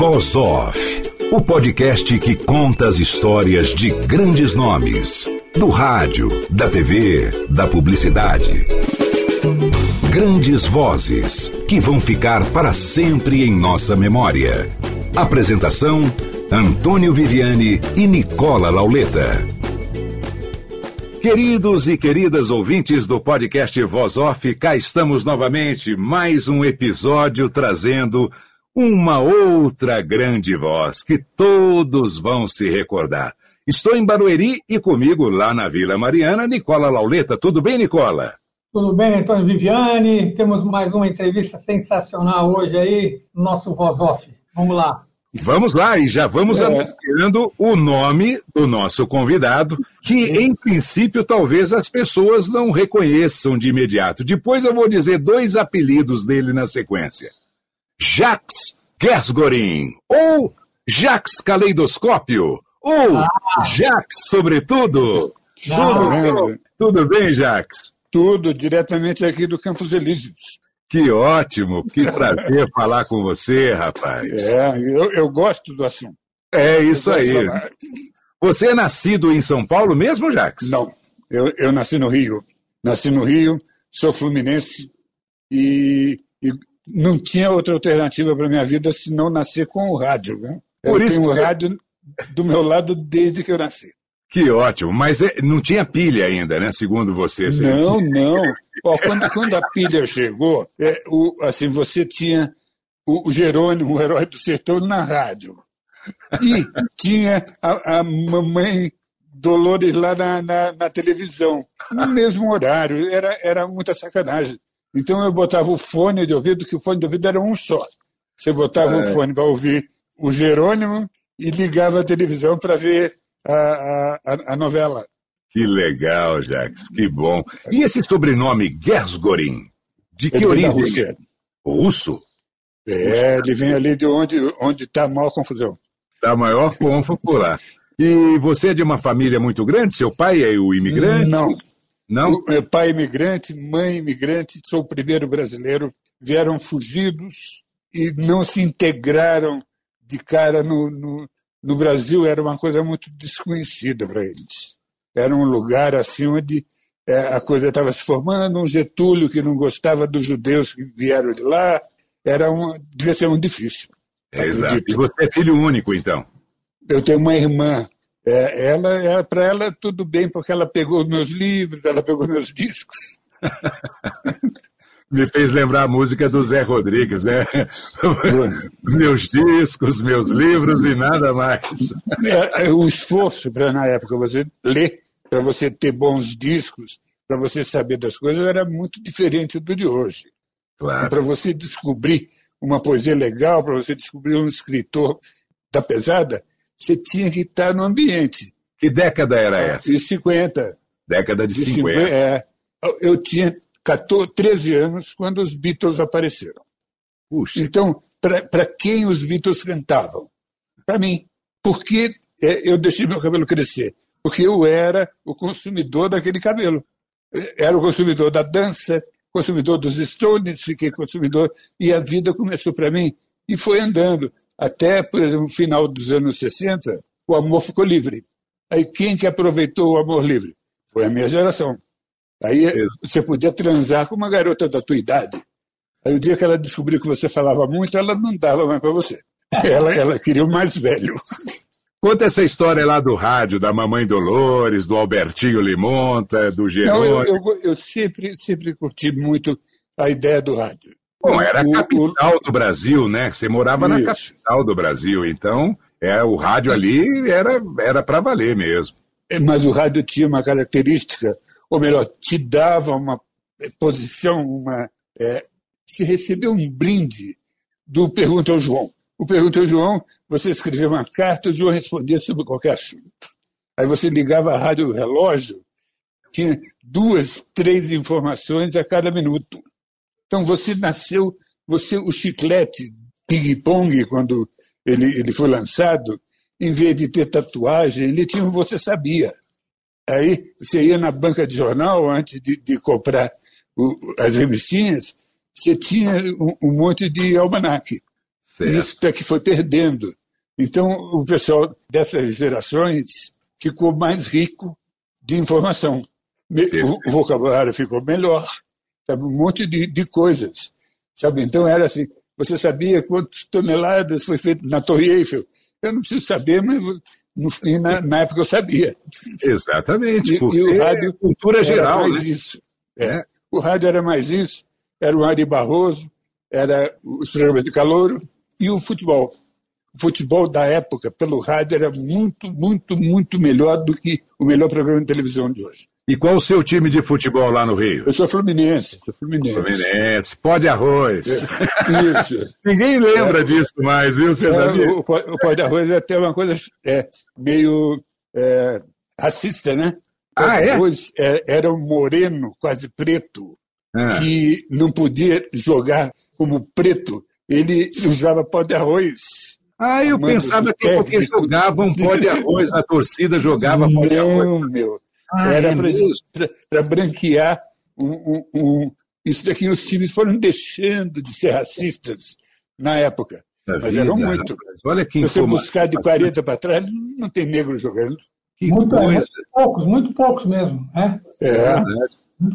Voz Off, o podcast que conta as histórias de grandes nomes, do rádio, da TV, da publicidade. Grandes vozes que vão ficar para sempre em nossa memória. Apresentação: Antônio Viviane e Nicola Lauleta. Queridos e queridas ouvintes do podcast Voz Off, cá estamos novamente, mais um episódio trazendo uma outra grande voz que todos vão se recordar. Estou em Barueri e comigo lá na Vila Mariana, Nicola Lauleta. Tudo bem, Nicola? Tudo bem, Antônio Viviane. Temos mais uma entrevista sensacional hoje aí, nosso Voz Off. Vamos lá. Vamos lá, e já vamos é. anunciando o nome do nosso convidado, que em princípio talvez as pessoas não reconheçam de imediato. Depois eu vou dizer dois apelidos dele na sequência. Jax Gersgorin, ou Jax Caleidoscópio, ou ah. Jax Sobretudo. Tudo, tudo bem, Jax? Tudo, diretamente aqui do Campos Elíseos. Que ótimo, que prazer falar com você, rapaz. É, eu, eu gosto do assunto. É isso aí. Você é nascido em São Paulo mesmo, Jax? Não, eu, eu nasci no Rio. Nasci no Rio, sou fluminense e, e não tinha outra alternativa para minha vida se não nascer com o rádio. Né? Por eu isso tenho o rádio do meu lado desde que eu nasci. Que ótimo, mas é, não tinha pilha ainda, né? Segundo você. Assim. Não, não. Ó, quando, quando, a pilha chegou, é, o, assim, você tinha o, o Jerônimo, o herói do sertão, na rádio. E tinha a, a mamãe Dolores lá na, na, na, televisão, no mesmo horário. Era, era muita sacanagem. Então eu botava o fone de ouvido, que o fone de ouvido era um só. Você botava é. um fone para ouvir o Jerônimo e ligava a televisão para ver a, a, a, novela. Que legal, Jax, que bom. E esse sobrenome Gersgorin? De que ele origem? É Russo? É, ele vem ali de onde onde está a maior confusão. Está a maior confusão por lá. E você é de uma família muito grande? Seu pai é o imigrante? Não, não? Meu pai imigrante, mãe imigrante, sou o primeiro brasileiro. Vieram fugidos e não se integraram de cara no, no, no Brasil. Era uma coisa muito desconhecida para eles. Era um lugar assim onde é, a coisa estava se formando. Um Getúlio que não gostava dos judeus que vieram de lá. Era um, devia ser muito difícil. É, exato. E você é filho único, então? Eu tenho uma irmã é, ela, é, para ela tudo bem, porque ela pegou meus livros, ela pegou meus discos. Me fez lembrar a música do Zé Rodrigues, né? meus discos, meus livros e nada mais. É, é o esforço para, na época, você ler, para você ter bons discos, para você saber das coisas, era muito diferente do de hoje. Claro. Para você descobrir uma poesia legal, para você descobrir um escritor da pesada, você tinha que estar no ambiente. Que década era essa? De 50. Década de, de 50. 50. É. Eu tinha 14, 13 anos quando os Beatles apareceram. Puxa. Então, para quem os Beatles cantavam? Para mim. Porque é, eu deixei meu cabelo crescer. Porque eu era o consumidor daquele cabelo. Era o consumidor da dança, consumidor dos Stones, fiquei consumidor. E a vida começou para mim e foi andando. Até, por exemplo, no final dos anos 60, o amor ficou livre. Aí quem que aproveitou o amor livre? Foi a minha geração. Aí Isso. você podia transar com uma garota da tua idade. Aí o dia que ela descobriu que você falava muito, ela não dava mais para você. Ela, ela queria o mais velho. Conta essa história lá do rádio, da Mamãe Dolores, do Albertinho Limonta, do Jerônimo. Não, eu, eu, eu, sempre, sempre curti muito a ideia do rádio. Bom, era a capital do Brasil, né? Você morava Isso. na capital do Brasil, então é, o rádio ali era era para valer mesmo. Mas o rádio tinha uma característica, ou melhor, te dava uma posição, uma é, se recebeu um brinde do Pergunta ao João. O Pergunta ao João, você escrevia uma carta, o João respondia sobre qualquer assunto. Aí você ligava a rádio relógio, tinha duas, três informações a cada minuto. Então você nasceu, você o chiclete ping-pong, quando ele, ele foi lançado, em vez de ter tatuagem, ele tinha um Você Sabia. Aí você ia na banca de jornal, antes de, de comprar o, as revistinhas, você tinha um, um monte de almanaque. Certo. Isso até que foi perdendo. Então, o pessoal dessas gerações ficou mais rico de informação. O vocabulário ficou melhor, sabe? um monte de, de coisas. Sabe? Então, era assim: você sabia quantas toneladas foi feito na Torre Eiffel? Eu não preciso saber, mas no, na, na época eu sabia. Exatamente. E, e o rádio cultura geral. mais né? isso. É. O rádio era mais isso. Era o Ari Barroso, era os programas de calor e o futebol. O futebol da época, pelo rádio, era muito, muito, muito melhor do que o melhor programa de televisão de hoje. E qual o seu time de futebol lá no Rio? Eu sou Fluminense. Sou Fluminense. Fluminense. Pó de arroz. É, isso. Ninguém lembra é, disso mais, viu, César? É, o, o pó de arroz é até uma coisa é, meio é, racista, né? Pó ah, é? Arroz é, era um moreno, quase preto, ah. que não podia jogar como preto. Ele usava pó de arroz. Ah, eu pensava que porque jogavam pó de arroz, a torcida jogava pó de arroz. Não, meu. Ah, Era é para branquear um, um, um, isso daqui. Os times foram deixando de ser racistas na época. Da mas vida, eram muito. Olha que Se você buscar de 40 para trás, não tem negro jogando. Que muito, coisa. muito poucos, muito poucos mesmo. É, é. é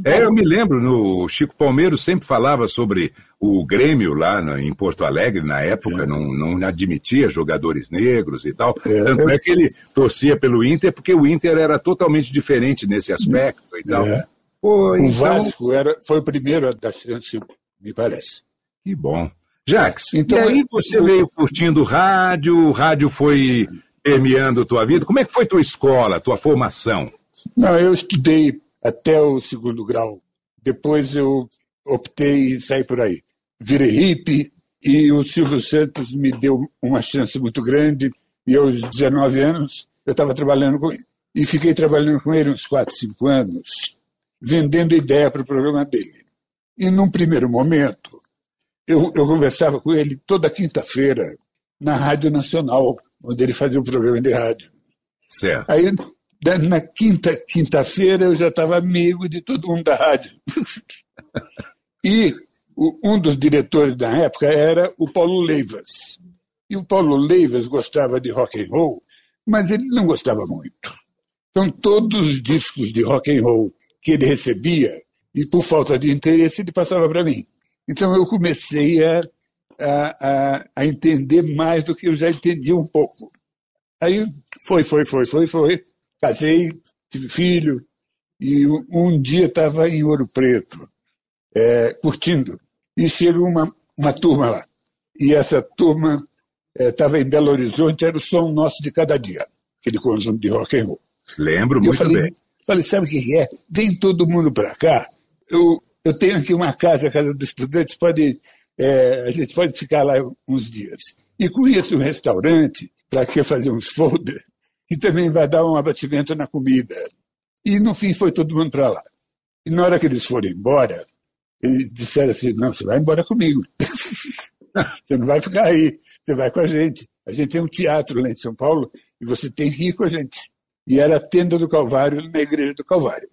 é, eu me lembro, no Chico Palmeiro sempre falava sobre o Grêmio lá em Porto Alegre, na época, é. não, não admitia jogadores negros e tal. É. Tanto é que ele torcia pelo Inter, porque o Inter era totalmente diferente nesse aspecto e tal. É. Pô, o então... Vasco era, foi o primeiro a dar chance, me parece. Que bom. Jax, então, e aí você veio curtindo rádio, o rádio foi permeando tua vida. Como é que foi tua escola, tua formação? Não, eu estudei até o segundo grau. Depois eu optei em sair por aí. Virei hippie e o Silvio Santos me deu uma chance muito grande. E aos 19 anos eu estava trabalhando com ele. E fiquei trabalhando com ele uns 4, 5 anos, vendendo ideia para o programa dele. E num primeiro momento, eu, eu conversava com ele toda quinta-feira na Rádio Nacional, onde ele fazia um programa de rádio. Certo. Aí na quinta quinta-feira eu já estava amigo de todo mundo da rádio. e o, um dos diretores da época era o Paulo Leivas. E o Paulo Leivas gostava de rock and roll, mas ele não gostava muito. Então todos os discos de rock and roll que ele recebia, e por falta de interesse, ele passava para mim. Então eu comecei a, a, a, a entender mais do que eu já entendia um pouco. Aí foi, foi, foi, foi, foi casei, tive filho, e um dia estava em Ouro Preto, é, curtindo, e chegou uma, uma turma lá. E essa turma estava é, em Belo Horizonte, era o som nosso de cada dia, aquele conjunto de rock and roll. Lembro muito falei, bem. Falei, sabe o que é? Vem todo mundo para cá. Eu, eu tenho aqui uma casa, a casa dos estudantes, pode, é, a gente pode ficar lá uns dias. E conheço um restaurante, para que fazer uns folders, que também vai dar um abatimento na comida. E no fim foi todo mundo para lá. E na hora que eles foram embora, eles disseram assim: não, você vai embora comigo. você não vai ficar aí, você vai com a gente. A gente tem um teatro lá em São Paulo e você tem que ir com a gente. E era a tenda do Calvário na igreja do Calvário.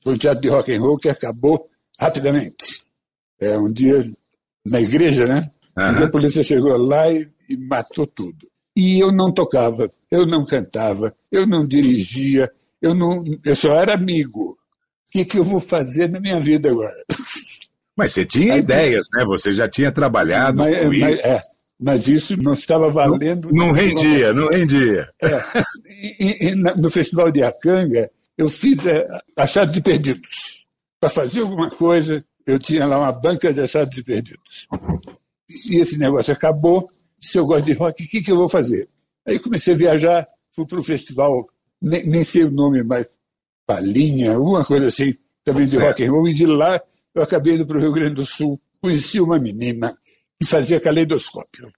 Foi um teatro de rock and roll que acabou rapidamente. É um dia na igreja, né? Uhum. Um dia a polícia chegou lá e, e matou tudo. E eu não tocava, eu não cantava, eu não dirigia, eu, não, eu só era amigo. O que, que eu vou fazer na minha vida agora? Mas você tinha Aí, ideias, né? Você já tinha trabalhado mas, com mas, isso. É, mas isso não estava valendo. Não, não rendia, não rendia. É, e, e, no Festival de Acanga, eu fiz é, achados de perdidos. Para fazer alguma coisa, eu tinha lá uma banca de achados de perdidos. E esse negócio acabou, se eu gosto de rock, o que, que eu vou fazer? Aí comecei a viajar, fui para o festival, nem, nem, sei o nome, mas Palinha, alguma coisa assim, também de certo. rock and roll, e de lá eu acabei indo para o Rio Grande do Sul, conheci uma menina que fazia caleidoscópio.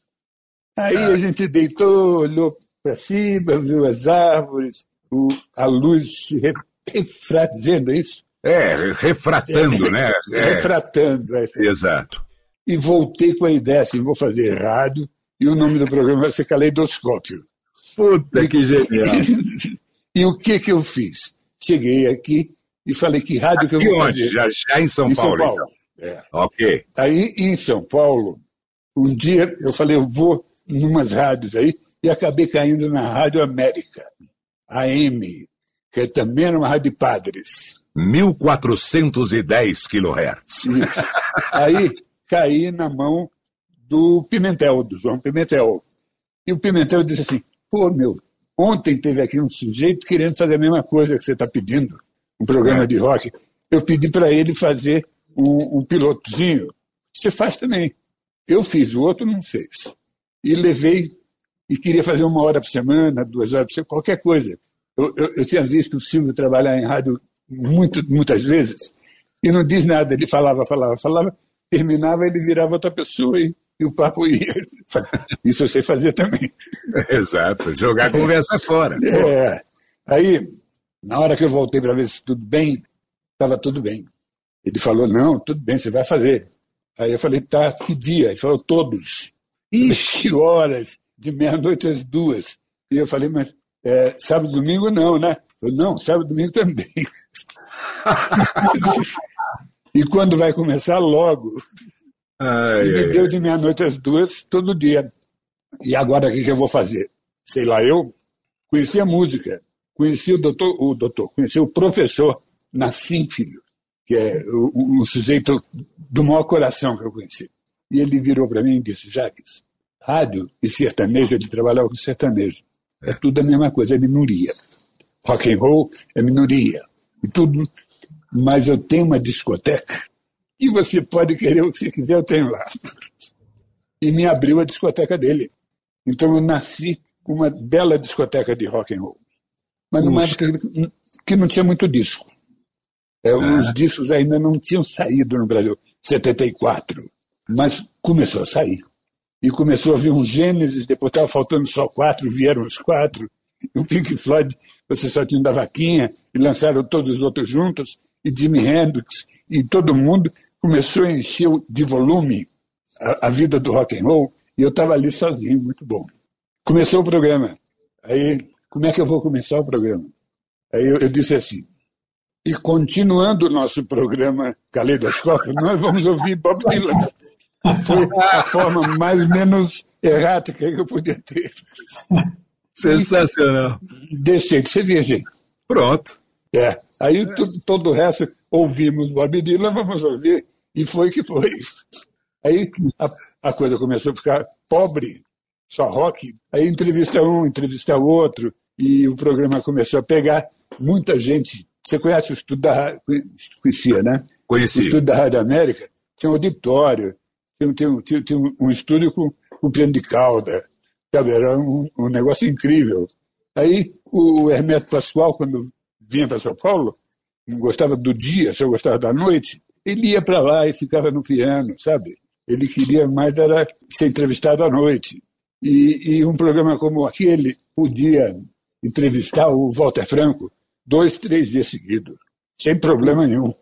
Aí a gente deitou, olhou para cima, viu as árvores, o, a luz se refratando, é isso? É, refratando, é, né? É. Refratando. É. Exato. E voltei com a ideia assim, vou fazer rádio e o nome do programa vai ser Caleidoscópio. Puta que genial. e o que que eu fiz? Cheguei aqui e falei que rádio aqui que eu vou onde? fazer. Já, já em São em Paulo. São Paulo. Então. É. Ok. Aí em São Paulo, um dia eu falei, eu vou numas rádios aí e acabei caindo na Rádio América, AM, que também era uma rádio de padres. 1410 kHz. Isso. Aí caí na mão do Pimentel, do João Pimentel. E o Pimentel disse assim: pô, meu, ontem teve aqui um sujeito querendo fazer a mesma coisa que você está pedindo, um programa de rock. Eu pedi para ele fazer um, um pilotozinho. Você faz também. Eu fiz, o outro não fez. E levei, e queria fazer uma hora por semana, duas horas por semana, qualquer coisa. Eu, eu, eu tinha visto o Silvio trabalhar em rádio muito, muitas vezes, e não diz nada. Ele falava, falava, falava, terminava, ele virava outra pessoa e, e o papo ia. Isso eu sei fazer também. Exato, jogar a conversa fora. É. Aí, na hora que eu voltei para ver se tudo bem, estava tudo bem. Ele falou, não, tudo bem, você vai fazer. Aí eu falei, tá, que dia? Ele falou, todos. Ixi, horas, de meia-noite às duas. E eu falei, mas é, sábado e domingo não, né? Eu, não, sábado e domingo também. e quando vai começar, logo. Ai, e de meia-noite às duas, todo dia. E agora o que, que eu vou fazer? Sei lá, eu conheci a música, conheci o doutor, o doutor, conheci o professor Nassim Filho, que é o, o sujeito do maior coração que eu conheci. E ele virou para mim e disse, Jaques, rádio e sertanejo, ele trabalhava com sertanejo. É tudo a mesma coisa, é minoria. Rock and roll é minoria. E tudo. Mas eu tenho uma discoteca e você pode querer o que você quiser, eu tenho lá. E me abriu a discoteca dele. Então eu nasci com uma bela discoteca de rock and roll. Mas numa Puxa. época que não tinha muito disco. É, Os discos ainda não tinham saído no Brasil. 74. Mas começou a sair. E começou a vir um Gênesis, depois estava faltando só quatro, vieram os quatro. E o Pink Floyd, você só tinha um da vaquinha, e lançaram todos os outros juntos, e Jimi Hendrix, e todo mundo começou a encher de volume a, a vida do rock and roll, e eu estava ali sozinho, muito bom. Começou o programa. Aí, como é que eu vou começar o programa? Aí eu, eu disse assim, e continuando o nosso programa Caleidoscópio, nós vamos ouvir Bob Dylan. Foi a forma mais menos errática que eu podia ter. Sensacional. Deixei de ser virgem. Pronto. É. Aí tudo, todo o resto, ouvimos Bob Dylan, vamos ouvir, e foi que foi. Aí a, a coisa começou a ficar pobre, só rock. Aí entrevista um, entrevista outro, e o programa começou a pegar muita gente. Você conhece o estudo da rádio? Conhecia, né? O Conheci. estudo da Rádio América tinha um auditório, tinha, tinha, tinha, tinha um estúdio com, com piano de cauda, sabe? Era um, um negócio incrível. Aí o Hermeto Pascoal, quando vinha para São Paulo, não gostava do dia, só gostava da noite, ele ia para lá e ficava no piano, sabe? Ele queria mais era ser entrevistado à noite. E, e um programa como aquele podia entrevistar o Walter Franco dois, três dias seguidos, sem problema nenhum.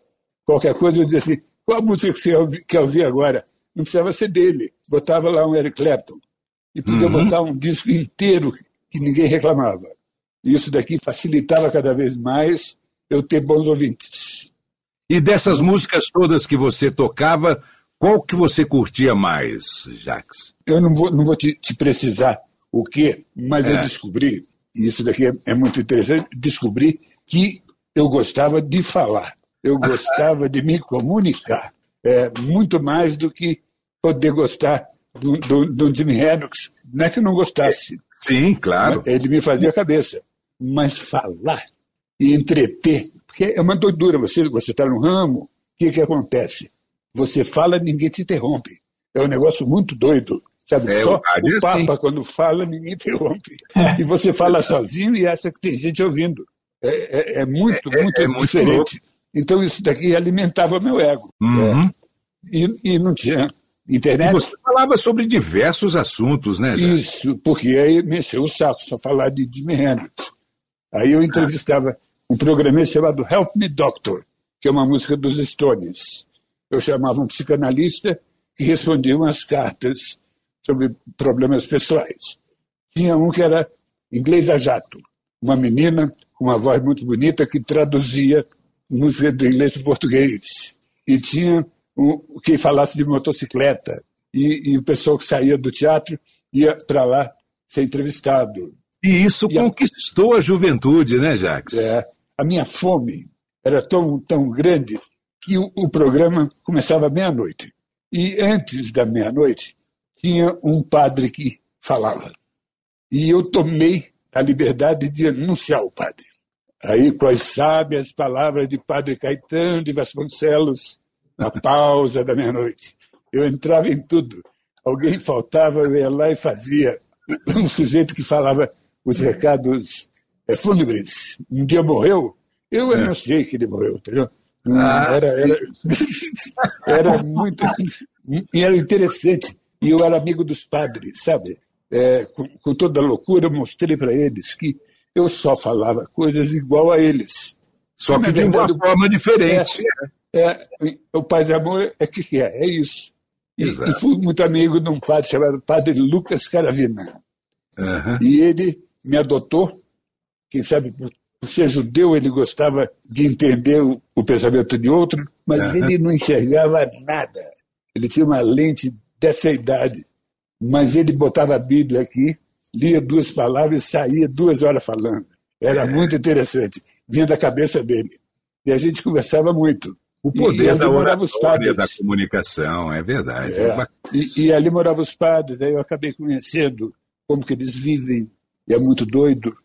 Qualquer coisa eu dizia assim, qual a música que você ouvi- quer ouvir agora? Não precisava ser dele. Botava lá um Eric Clapton. E podia Uhum. botar um disco inteiro que ninguém reclamava. E isso daqui facilitava cada vez mais eu ter bons ouvintes. E dessas músicas todas que você tocava, qual que você curtia mais, Jax? Eu não vou, não vou te, te precisar o quê, mas eu É. descobri, e isso daqui é, é muito interessante, descobri que eu gostava de falar. Eu gostava de me comunicar. É, muito mais do que poder gostar do, do, do Jimi Hendrix. Não é que eu não gostasse. Sim, claro. Ele me fazia a cabeça. Mas falar e entreter, porque é uma doidura. Você está no ramo, o que, que acontece? Você fala, ninguém te interrompe. É um negócio muito doido. Sabe? É, Só o é Papa, assim. quando fala, ninguém interrompe. E você fala sozinho e acha que tem gente ouvindo. É, é- é muito, É- muito é muito diferente. Então isso daqui alimentava meu ego. Uhum. É. E, e não tinha internet. E você falava sobre diversos assuntos, né? Já? Isso, porque aí mexeu o saco, só falar de Jimi Hendrix. Aí eu entrevistava um programa chamado Help Me Doctor, que é uma música dos Stones. Eu chamava um psicanalista que respondia umas cartas sobre problemas pessoais. Tinha um que era inglês a jato, uma menina com uma voz muito bonita que traduzia música do inglês para português. E tinha um, quem falasse de motocicleta. E, e o pessoal que saía do teatro ia para lá ser entrevistado. E isso e conquistou a... a... juventude, né, Jacques? É. A minha fome era tão, tão grande que o, o programa começava meia-noite. E antes da meia-noite, tinha um padre que falava. E eu tomei a liberdade de anunciar o padre. Aí, com as sábias palavras de Padre Caetano de Vasconcelos, na pausa da meia-noite. Eu entrava em tudo. Alguém faltava, eu ia lá e fazia. Um sujeito que falava os recados é, fúnebres. Um dia morreu, eu é. anunciei que ele morreu, entendeu? Ah, era, era, era muito. E era interessante. E eu era amigo dos padres, sabe? É, com, com, toda a loucura, eu mostrei para eles que eu só falava coisas igual a eles. Só que de uma forma diferente. É, é, o Paz e Amor é que é, é isso. E, e, fui muito amigo de um padre chamado Padre Lucas Caravina. Uhum. E ele me adotou, quem sabe por, por ser judeu ele gostava de entender o, o pensamento de outro, mas uhum. ele não enxergava nada. Ele tinha uma lente dessa idade, mas ele botava a Bíblia aqui, lia duas palavras e saía duas horas falando. Era é. muito interessante, vinha da cabeça dele. E a gente conversava muito. O poder da oratória, da comunicação, é verdade. É. E, e, ali moravam os padres, aí eu acabei conhecendo como que eles vivem, e é muito doido,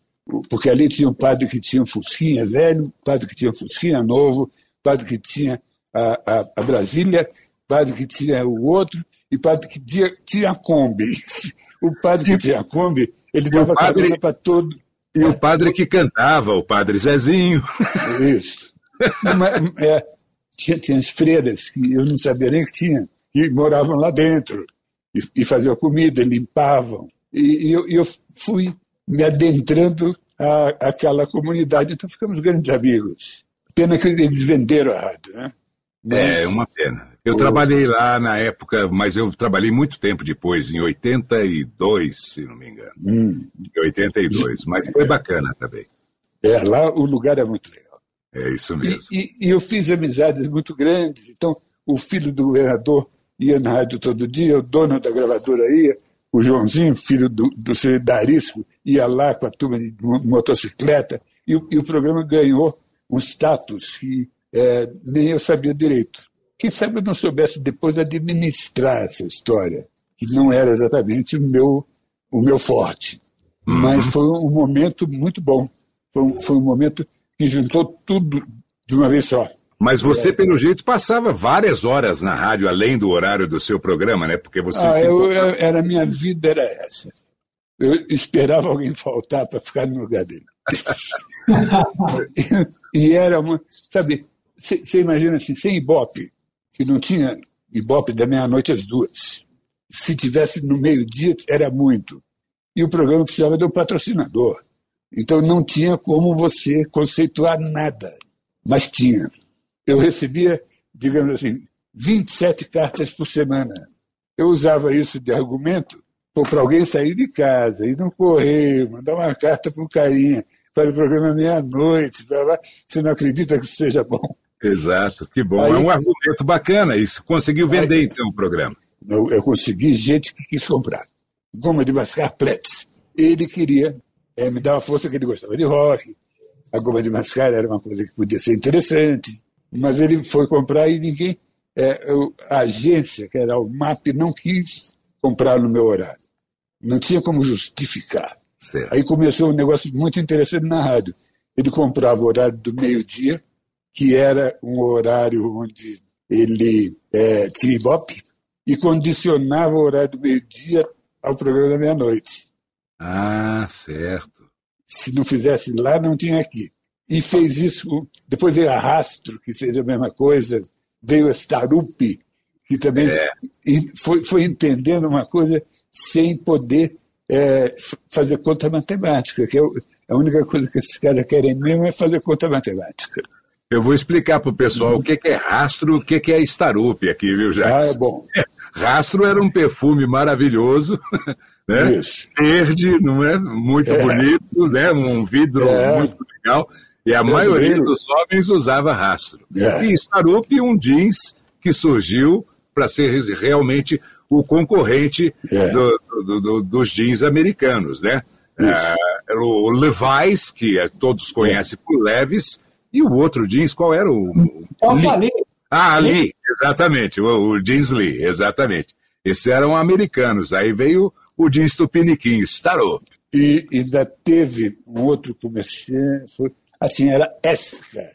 porque ali tinha um padre que tinha um fusquinha velho, padre que tinha um fusquinha novo, padre que tinha a, a, a Brasília, padre que tinha o outro, e padre que tinha, tinha a Kombi. O padre que tinha a Kombi, ele dava padre para todo. E o padre que cantava, o padre Zezinho. Isso. é, tinha, tinha as freiras que eu não sabia nem que tinha, que moravam lá dentro e, e faziam comida, limpavam. E, e eu, eu, fui me adentrando a, àquela comunidade, então ficamos grandes amigos. Pena que eles venderam a rádio, né? Mas, é, uma pena. Eu trabalhei lá na época, mas eu trabalhei muito tempo depois, em 82, se não me engano. Hum. Em 82, mas foi bacana também. É, lá o lugar é muito legal. É isso mesmo. E, e, e, eu fiz amizades muito grandes. Então, o filho do governador ia na rádio todo dia, o dono da gravadora ia, o Joãozinho, filho do, do Solidarismo, ia lá com a turma de motocicleta, e, e o programa ganhou um status que é, nem eu sabia direito. Quem sabe eu não soubesse depois administrar essa história, que não era exatamente o meu, o meu forte. Uhum. Mas foi um momento muito bom. Foi um, foi um momento que juntou tudo de uma vez só. Mas você, é. pelo jeito, passava várias horas na rádio, além do horário do seu programa, né? Porque você. Ah, eu, eu, era minha vida era essa. Eu esperava alguém faltar para ficar no lugar dele. e, e, era uma. Sabe, você imagina assim, sem Ibope, que não tinha Ibope da meia-noite às duas. Se tivesse no meio-dia, era muito. E o programa precisava de um patrocinador. Então não tinha como você conceituar nada, mas tinha. Eu recebia, digamos assim, 27 cartas por semana. Eu usava isso de argumento para alguém sair de casa, ir no correio, mandar uma carta para o carinha, para o programa meia-noite, você não acredita que isso seja bom. Exato, que bom. Aí, é um argumento bacana isso. Conseguiu vender, aí, então, o programa. Eu, eu, consegui gente que quis comprar. Goma de mascar Pletz. Ele queria é, me dava força que ele gostava de rock. A goma de mascar era uma coisa que podia ser interessante. Mas ele foi comprar e ninguém. É, eu, a agência, que era o MAP, não quis comprar no meu horário. Não tinha como justificar. Certo. Aí começou um negócio muito interessante na rádio. Ele comprava o horário do meio-dia, que era um horário onde ele é, tinha ibope, e condicionava o horário do meio-dia ao programa da meia-noite. Ah, certo. Se não fizesse lá, não tinha aqui. E fez isso. Depois veio a Rastro, que fez a mesma coisa, veio a Starupi, que também é. foi, foi entendendo uma coisa sem poder é, fazer conta matemática, que é a única coisa que esses caras querem mesmo é fazer conta matemática. Eu vou explicar para o pessoal o que, é rastro, o que, é estarupe aqui, viu, Jacques? Ah, é bom. Rastro era um perfume maravilhoso, né? Isso. Verde, não é? Muito é. bonito, né? Um vidro é. muito legal. E a maioria dos homens usava rastro. É. E Starup, um jeans que surgiu para ser realmente o concorrente é. do, do, do, dos jeans americanos, né? É, o Levi's, que é, todos conhecem por Levis, e o outro jeans, qual era o. Lee. Ah, Lee, exatamente, o, o jeans Lee, exatamente. Esses eram americanos. Aí veio o jeans Tupiniquim, Starop. E ainda teve um outro comerciante, foi, assim, era Esca.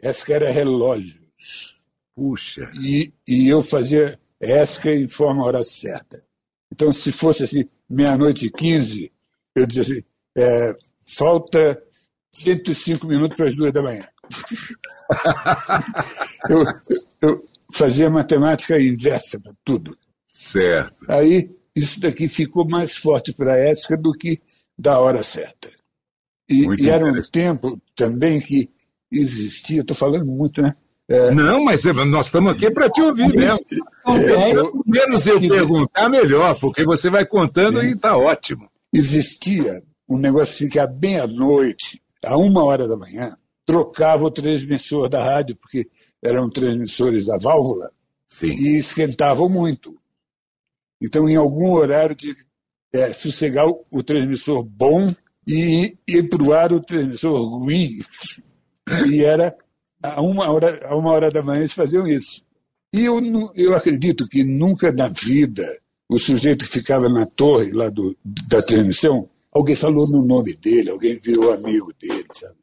Esca era relógios. Puxa. E, e eu fazia Esca em forma hora certa. Então, se fosse assim, meia-noite e quinze, eu dizia assim, é, falta 105 minutos para as duas da manhã. eu, eu fazia matemática inversa para tudo. Certo. Aí, isso daqui ficou mais forte para a ética do que da hora certa. E, e era um tempo também que existia, estou falando muito, né? É, não, mas nós estamos aqui para te ouvir mesmo. É, eu, menos eu perguntar, melhor, porque você vai contando é, e está ótimo. Existia um negócio assim que à meia-noite, a uma hora da manhã, trocava o transmissor da rádio, porque eram transmissores da válvula, Sim. e esquentavam muito. Então, em algum horário, de é, sossegar o, o, transmissor bom e ir para o ar o transmissor ruim. E era a uma hora, a uma hora da manhã eles faziam isso. E eu, eu acredito que nunca na vida o sujeito que ficava na torre lá do, da transmissão, alguém falou no nome dele, alguém virou amigo dele, sabe?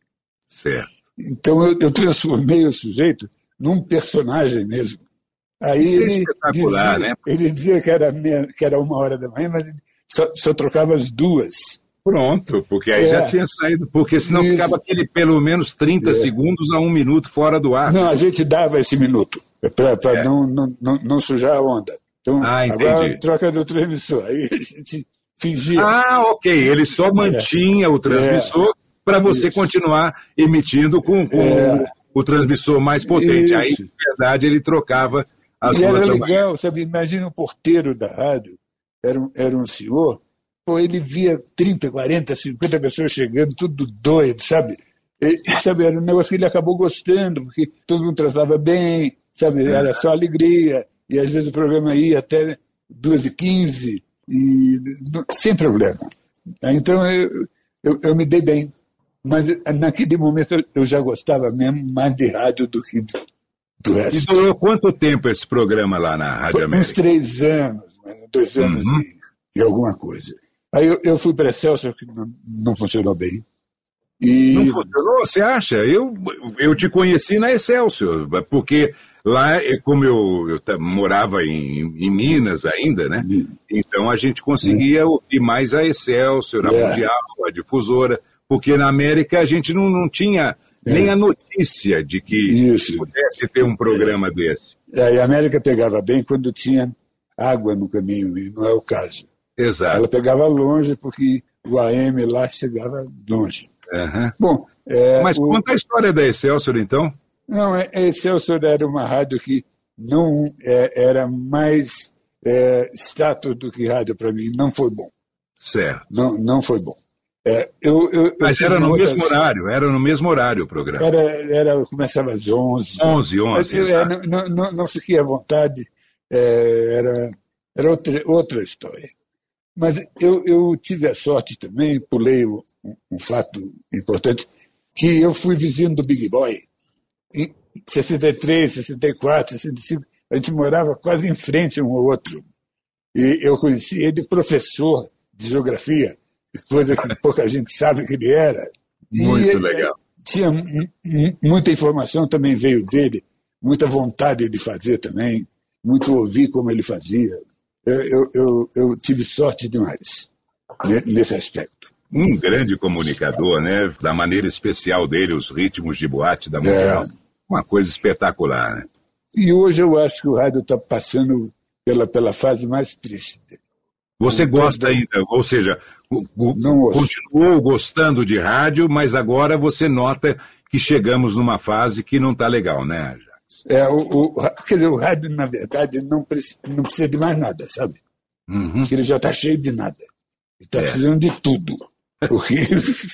Certo. Então eu, eu transformei o sujeito num personagem mesmo. Aí Isso é ele, é dizia, né? ele dizia que era, meia, que era uma hora da manhã, mas só, só trocava as duas. Pronto, porque aí é. já tinha saído, porque senão Isso. ficava aquele pelo menos 30 é. segundos a um minuto fora do ar. Não, a gente dava esse minuto, para é. não, não, não, não, sujar a onda. Então, ah, agora troca do transmissor. Aí a gente fingia. Ah, ok. Ele só é. mantinha o transmissor é. para você Isso. continuar emitindo com, com o, o, transmissor mais potente. Isso. Aí, na verdade, ele trocava as e. Era legal, sabe? Imagina o porteiro da rádio, era um, era um senhor, ele via 30, 40, 50 pessoas chegando, tudo doido, sabe? E, sabe, era um negócio que ele acabou gostando, porque todo mundo tratava bem, sabe? Era só alegria e às vezes o programa ia até 2h15, e, sem problema. Então eu, eu, eu, me dei bem. Mas naquele momento eu já gostava mesmo mais de rádio do que do resto. E durou quanto tempo esse programa lá na Rádio Foi América? Uns três anos, dois anos uhum. e, e, alguma coisa. Aí eu, eu fui para Excelsior, que não, não funcionou bem. E... Não funcionou? Você acha? Eu, eu te conheci na Excelsior, porque Lá, é como eu, eu morava em, em, Minas ainda, né? Então a gente conseguia ouvir mais a Excelsior, a é. Mundial, a Difusora, porque na América a gente não, não tinha é. nem a notícia de que Isso. pudesse ter um programa é. desse. É, e a América pegava bem quando tinha água no caminho, e não é o caso. Exato. Ela pegava longe porque o AM lá chegava longe. Uhum. Bom, é, Mas o... conta a história da Excelsior, então. Não, é, é, Excelsior era uma rádio que não é, era mais é, status do que rádio para mim. Não foi bom. Certo. Não, não foi bom. É, eu, eu, Mas era no mesmo horário, era no mesmo horário o programa. Era, era, começava às 11. 11, 11. Eu, eu não, não, não, fiquei à vontade, é, era, era outra, outra história. Mas eu, eu tive a sorte também, pulei um, um fato importante, que eu fui vizinho do Big Boy em 63, 64, 65, a gente morava quase em frente um ao outro. E eu conheci ele professor de geografia, coisa que pouca gente sabe que ele era. Muito e, legal. Tinha muita informação também veio dele, muita vontade de fazer também, muito ouvir como ele fazia. Eu, eu, eu, tive sorte demais nesse aspecto. Um grande comunicador, né? Da maneira especial dele, os ritmos de boate da mulher. É. Uma coisa espetacular, né? E hoje eu acho que o rádio está passando pela, pela fase mais triste. Você gosta ainda, ou seja, continuou gostando de rádio, mas agora você nota que chegamos numa fase que não está legal, né? É, o, o, quer dizer, o rádio, na verdade, não, precisa, não precisa de mais nada, sabe? Uhum. Ele já está cheio de nada. Ele está é. precisando de tudo. Porque,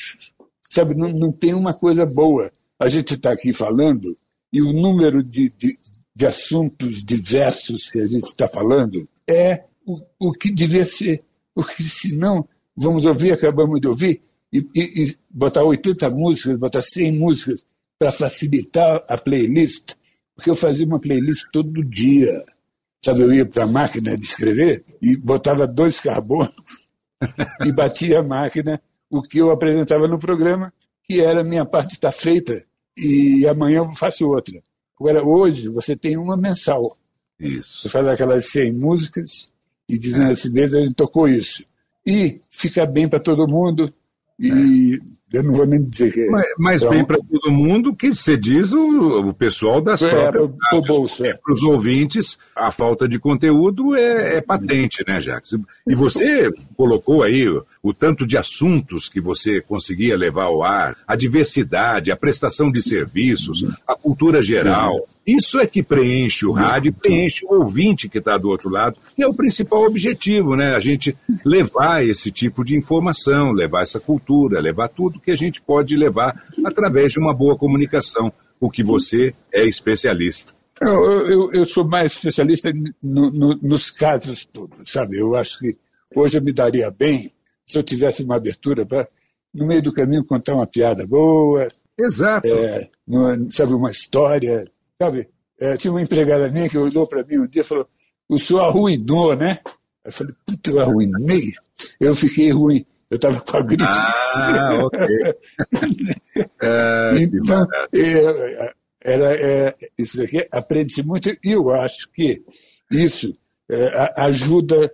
sabe, não, não tem uma coisa boa. A gente está aqui falando e o número de, de, de assuntos diversos que a gente está falando é o, o que devia ser. Porque senão, vamos ouvir, acabamos de ouvir, e, e, e botar 80 músicas, botar 100 músicas para facilitar a playlist, porque eu fazia uma playlist todo dia. Sabe, eu ia para a máquina de escrever e botava dois carbonos e batia a máquina o que eu apresentava no programa, que era minha parte está feita e amanhã eu faço outra. Agora, hoje, você tem uma mensal. Isso. Você faz aquelas 100 músicas e diz, nesse mês a gente tocou isso. E fica bem para todo mundo, e eu não vou nem dizer que. Mas, mas então, bem para todo mundo que você diz o, o pessoal das é, próprias. Para é. os ouvintes, a falta de conteúdo é, é, patente, né, Jacques? E você colocou aí o, o, tanto de assuntos que você conseguia levar ao ar, a diversidade, a prestação de serviços, a cultura geral. Isso é que preenche o rádio, preenche o ouvinte que está do outro lado, que é o principal objetivo, né? A gente levar esse tipo de informação, levar essa cultura, levar tudo que a gente pode levar através de uma boa comunicação, o que você é especialista. Eu, eu, eu sou mais especialista no, no, nos casos todos, sabe? Eu acho que hoje eu me daria bem se eu tivesse uma abertura para, no meio do caminho, contar uma piada boa. Exato. É, sabe, uma história Sabe, é, tinha uma empregada minha que olhou para mim um dia e falou: O senhor arruinou, né? Eu falei: Puta, eu arruinei? Eu fiquei ruim. Eu estava com a gripe. Ah, ok. é, então, é, era, é, isso aqui aprende-se muito e eu acho que isso é, ajuda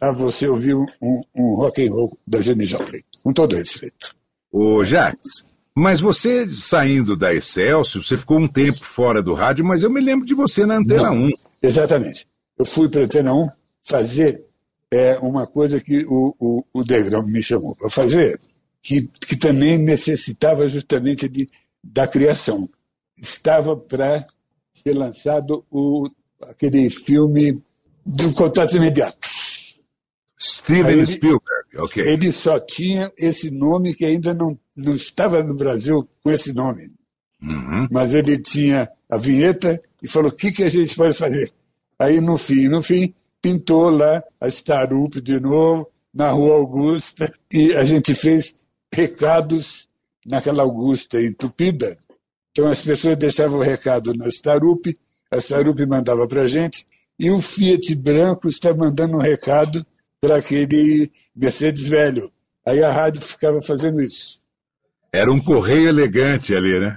a você ouvir um, um rock and roll da Jenny Joplin, com todo respeito. Ô, Jacques, mas você, saindo da Excelsior, você ficou um tempo fora do rádio, mas eu me lembro de você na Antena Não, 1. Exatamente. Eu fui para a Antena 1 fazer é, uma coisa que o, o, o Degrão me chamou para fazer, que, que também necessitava justamente de, da criação. Estava para ser lançado o, aquele filme do contato imediato. Steven ele, Spielberg, ok. Ele só tinha esse nome que ainda não, não estava no Brasil com esse nome. Uhum. Mas ele tinha a vinheta e falou: o que, que a gente pode fazer? Aí, no fim, no fim, pintou lá a Starup de novo, na Rua Augusta, e a gente fez recados naquela Augusta entupida. Então, as pessoas deixavam o recado na Starup, a Starup mandava para a gente, e o Fiat branco está mandando um recado para aquele Mercedes velho. Aí a rádio ficava fazendo isso. Era um correio elegante ali, né?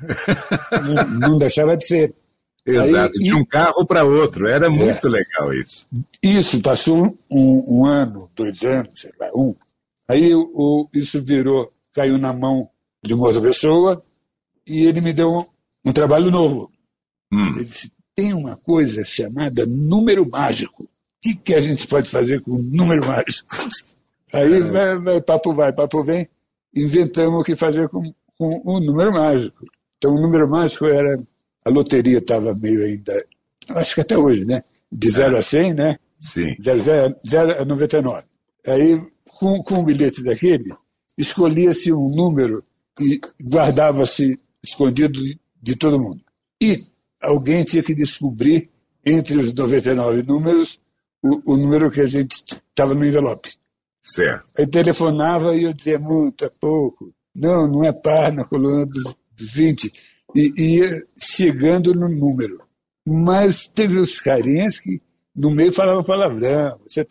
Não, não deixava de ser. Exato, Aí, de um carro para outro, era é. muito legal isso. Isso, passou um, um, ano, dois anos, sei lá, um. Aí o, isso virou, caiu na mão de uma outra pessoa e ele me deu um, um trabalho novo. Hum. Ele disse: tem uma coisa chamada número mágico que, que a gente pode fazer com número mágico? Aí é. vai, vai, papo vai, papo vem, inventamos o que fazer com, com um número mágico. Então o número mágico era, a loteria estava meio ainda, acho que até hoje, né? De 0 é. a 100, né? Sim. 0 a 99. Aí, com, com um bilhete daquele, escolhia-se um número e guardava-se escondido de, de todo mundo. E alguém tinha que descobrir, entre os 99 números, o, o número que a gente estava no envelope. Certo. Aí telefonava e eu dizia muito, é pouco. Não, não é par na coluna dos, dos 20. E ia chegando no número. Mas teve os carinhas que no meio falavam palavrão. Você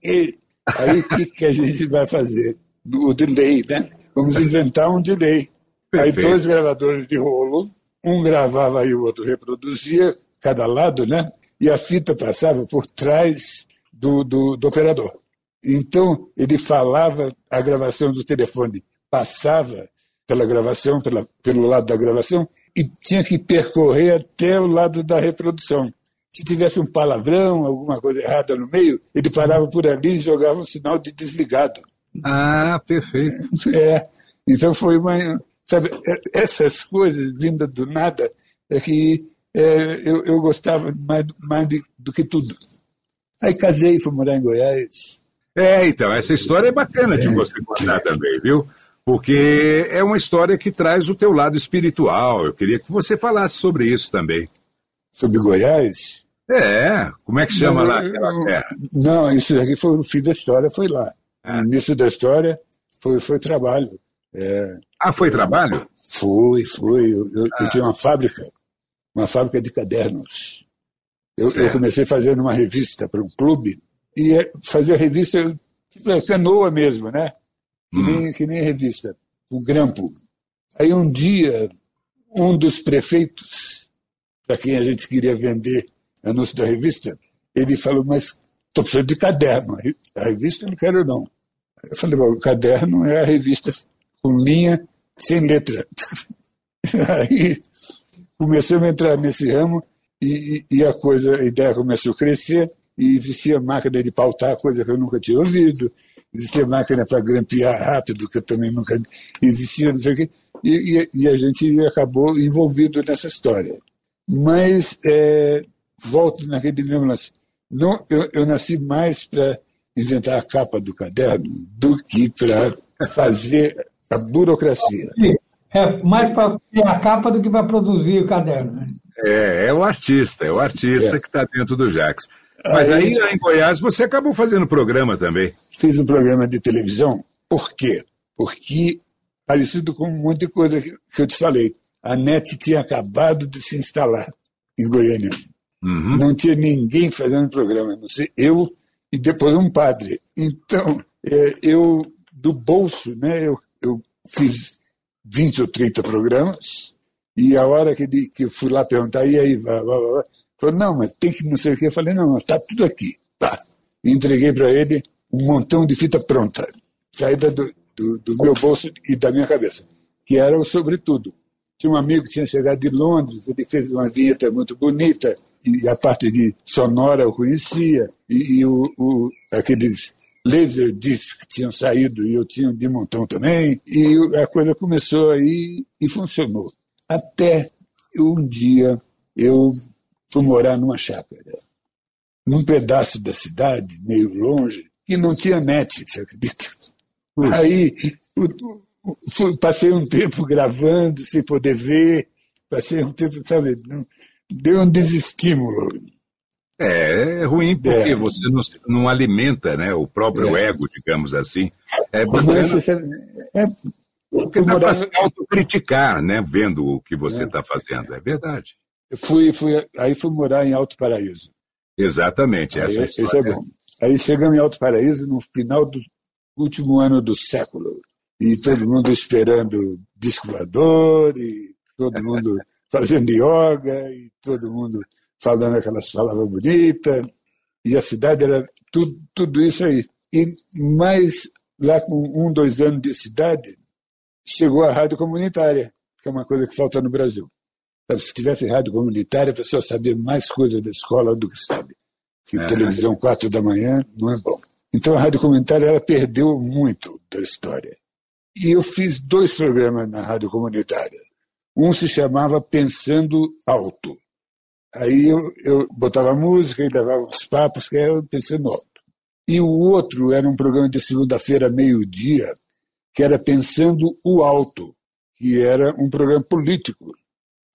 quê. Aí o que, que a gente vai fazer? O delay, né? Vamos inventar um delay. Perfeito. Aí dois gravadores de rolo, um gravava e o outro reproduzia, cada lado, né? e a fita passava por trás do, do, do operador. Então, ele falava, a gravação do telefone passava pela gravação, pela, pelo lado da gravação, e tinha que percorrer até o lado da reprodução. Se tivesse um palavrão, alguma coisa errada no meio, ele parava por ali e jogava um sinal de desligado. Ah, perfeito. É, então foi uma. Sabe, é, essas coisas vindas do nada é que é, eu, eu gostava mais, mais de, do que tudo. Aí casei, fui morar em Goiás. É, então, essa história é bacana de você contar também, viu? Porque é uma história que traz o teu lado espiritual. Eu queria que você falasse sobre isso também. Sobre Goiás? É, como é que chama não, lá aquela terra? Não, isso aqui foi o fim da história, foi lá. É. O início da história foi, foi trabalho. É, ah, foi trabalho? Foi, foi. Eu, eu, ah. eu tinha uma fábrica, uma fábrica de cadernos. Eu, eu comecei fazendo uma revista para um clube e é, fazia revista tipo é, canoa mesmo, né? Que, hum. nem, que nem revista, com grampo. Aí um dia, um dos prefeitos, para quem a gente queria vender anúncio da revista, ele falou, mas estou precisando de caderno. A revista eu não quero não. Eu falei, o caderno é a revista com linha sem letra. Aí começamos a entrar nesse ramo e, e, a coisa, a ideia começou a crescer e existia máquina de pautar, coisa que eu nunca tinha ouvido, existia máquina para grampear rápido, que eu também nunca existia, não sei o quê, e, e, e a gente acabou envolvido nessa história. Mas, é, volto naquele mesmo lance, não, eu, eu nasci mais para inventar a capa do caderno do que para fazer a burocracia. É mais para a capa do que para produzir o caderno. Né? É, é o artista, é o artista é. que está dentro do Jax. Mas aí, aí em Goiás você acabou fazendo programa também. Fiz um programa de televisão. Por quê? Porque, parecido com um monte de coisa que, que eu te falei, a NET tinha acabado de se instalar em Goiânia. Uhum. Não tinha ninguém fazendo programa, não sei, eu e depois um padre. Então, é, eu, do bolso, né, eu, eu fiz 20 ou 30 programas, e a hora que, que eu fui lá perguntar, e aí, blá, blá, blá, falou, não, mas tem que não sei o que. Eu falei, não, está tudo aqui. Tá. E entreguei para ele um montão de fita pronta, saída do, do, do, meu bolso e da minha cabeça, que era o sobretudo. Tinha um amigo que tinha chegado de Londres, ele fez uma vinheta muito bonita, e a parte de sonora eu conhecia, e, e o, o, aqueles laser discs que tinham saído e eu tinha de montão também, e a coisa começou aí e funcionou. Até um dia eu fui morar numa chácara, num pedaço da cidade, meio longe, que não tinha net, você acredita? Aí fui, passei um tempo gravando sem poder ver, passei um tempo, sabe, deu um desestímulo. É, é ruim porque é. você não, não, alimenta né, o próprio é. ego, digamos assim. É bacana. É, é, porque dá para se autocriticar, né, vendo o que você está é. fazendo, é verdade. Eu fui, fui, aí fui morar em Alto Paraíso. Exatamente, essa aí, Isso é bom. Aí chegamos em Alto Paraíso no final do último ano do século. E todo mundo esperando disco voador, e todo mundo fazendo yoga, e todo mundo falando aquelas palavras bonitas, e a cidade era tudo, tudo isso aí. E mais lá com um, dois anos de cidade, chegou a rádio comunitária, que é uma coisa que falta no Brasil. Se tivesse rádio comunitária, a pessoa sabia mais coisa da escola do que sabe. Que é. televisão quatro da manhã não é bom. Então a rádio comunitária ela perdeu muito da história. E eu fiz dois programas na rádio comunitária. Um se chamava Pensando Alto. Aí eu, eu botava música e levava uns papos, que era Pensando Alto. E o outro era um programa de segunda-feira, meio-dia, que era Pensando o Alto, que era um programa político,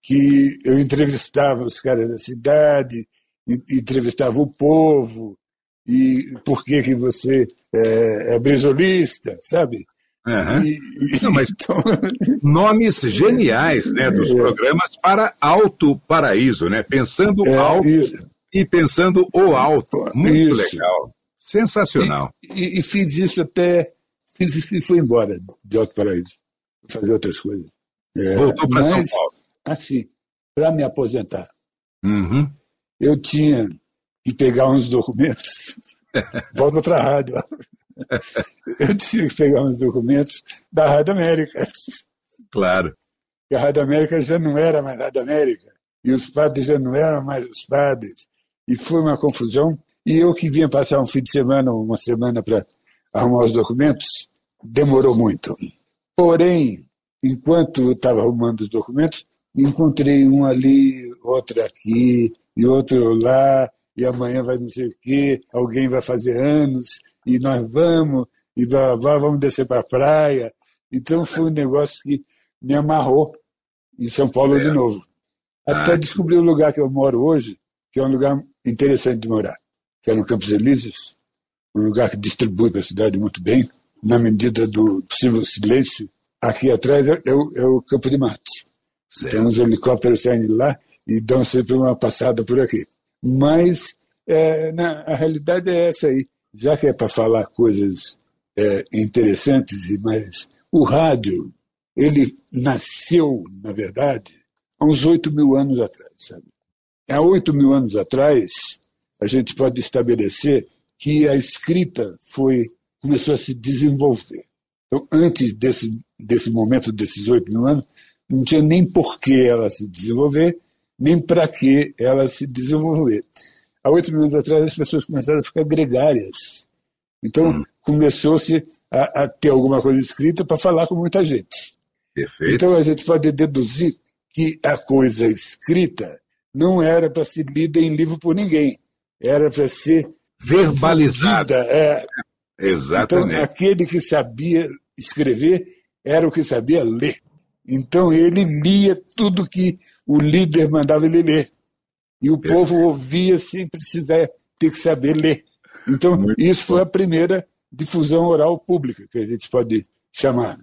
que eu entrevistava os caras da cidade, entrevistava o povo, e por que, que você é, é brizolista, sabe? Uhum. E, e, Não, mas então... nomes geniais né, dos é. programas para Alto Paraíso, né? Pensando é, alto isso. e pensando o alto. Muito isso. legal. Sensacional. E, e, fiz isso até. Fiz isso e fui embora de Alto Paraíso. Fazer outras coisas. É, Voltou para São Paulo. Assim, para me aposentar. Uhum. Eu tinha que pegar uns documentos. Volta para a rádio. eu tinha que pegar uns documentos da Rádio América. Claro. E a Rádio América já não era mais Rádio América. E os padres já não eram mais os padres. E foi uma confusão. E eu que vinha passar um fim de semana, uma semana para arrumar os documentos, demorou muito. Porém, enquanto eu estava arrumando os documentos, encontrei um ali, outro aqui, e outro lá, e amanhã vai não sei o quê, alguém vai fazer anos, e nós vamos, e blá, blá, vamos descer para a praia. Então foi um negócio que me amarrou em São Paulo de novo. Até ah. descobri o lugar que eu moro hoje, que é um lugar interessante de morar, que é no Campos Elíseos, um lugar que distribui para a cidade muito bem, na medida do possível silêncio. Aqui atrás é, é, o, é o Campo de Matos. Certo. Os helicópteros saem lá e dão sempre uma passada por aqui. Mas é, na, a realidade é essa aí. Já que é para falar coisas é, interessantes, mas o rádio, ele nasceu, na verdade, há uns 8 mil anos atrás. Sabe? Há 8 mil anos atrás, a gente pode estabelecer que a escrita foi começou a se desenvolver. Então, antes desse, desse momento, desses 8 mil anos, não tinha nem por que ela se desenvolver, nem para que ela se desenvolver. Há oito mil anos atrás, as pessoas começaram a ficar gregárias. Então, hum. começou-se a, a, ter alguma coisa escrita para falar com muita gente. Perfeito. Então, a gente pode deduzir que a coisa escrita não era para ser lida em livro por ninguém, era para ser verbalizada. É. Exatamente. Então, aquele que sabia escrever era o que sabia ler. Então ele lia tudo que o líder mandava ele ler. E o Perfeito. povo ouvia sem precisar ter que saber ler. Então, Muito isso bom. foi a primeira difusão oral pública, que a gente pode chamar.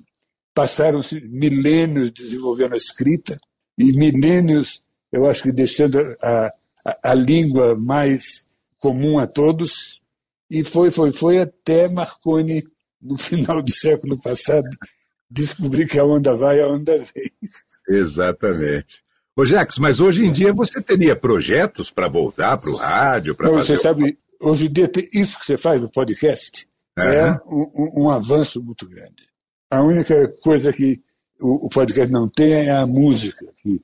Passaram-se milênios desenvolvendo a escrita, e milênios, eu acho que deixando a, a, a língua mais comum a todos, e foi, foi, foi até Marconi, no final do século passado, descobrir que a onda vai, a onda vem. Exatamente. Ô Jax, mas hoje em dia você teria projetos para voltar para o rádio? Não, fazer... Você sabe, hoje em dia, isso que você faz no podcast uhum. é um, um, avanço muito grande. A única coisa que o, o podcast não tem é a música, que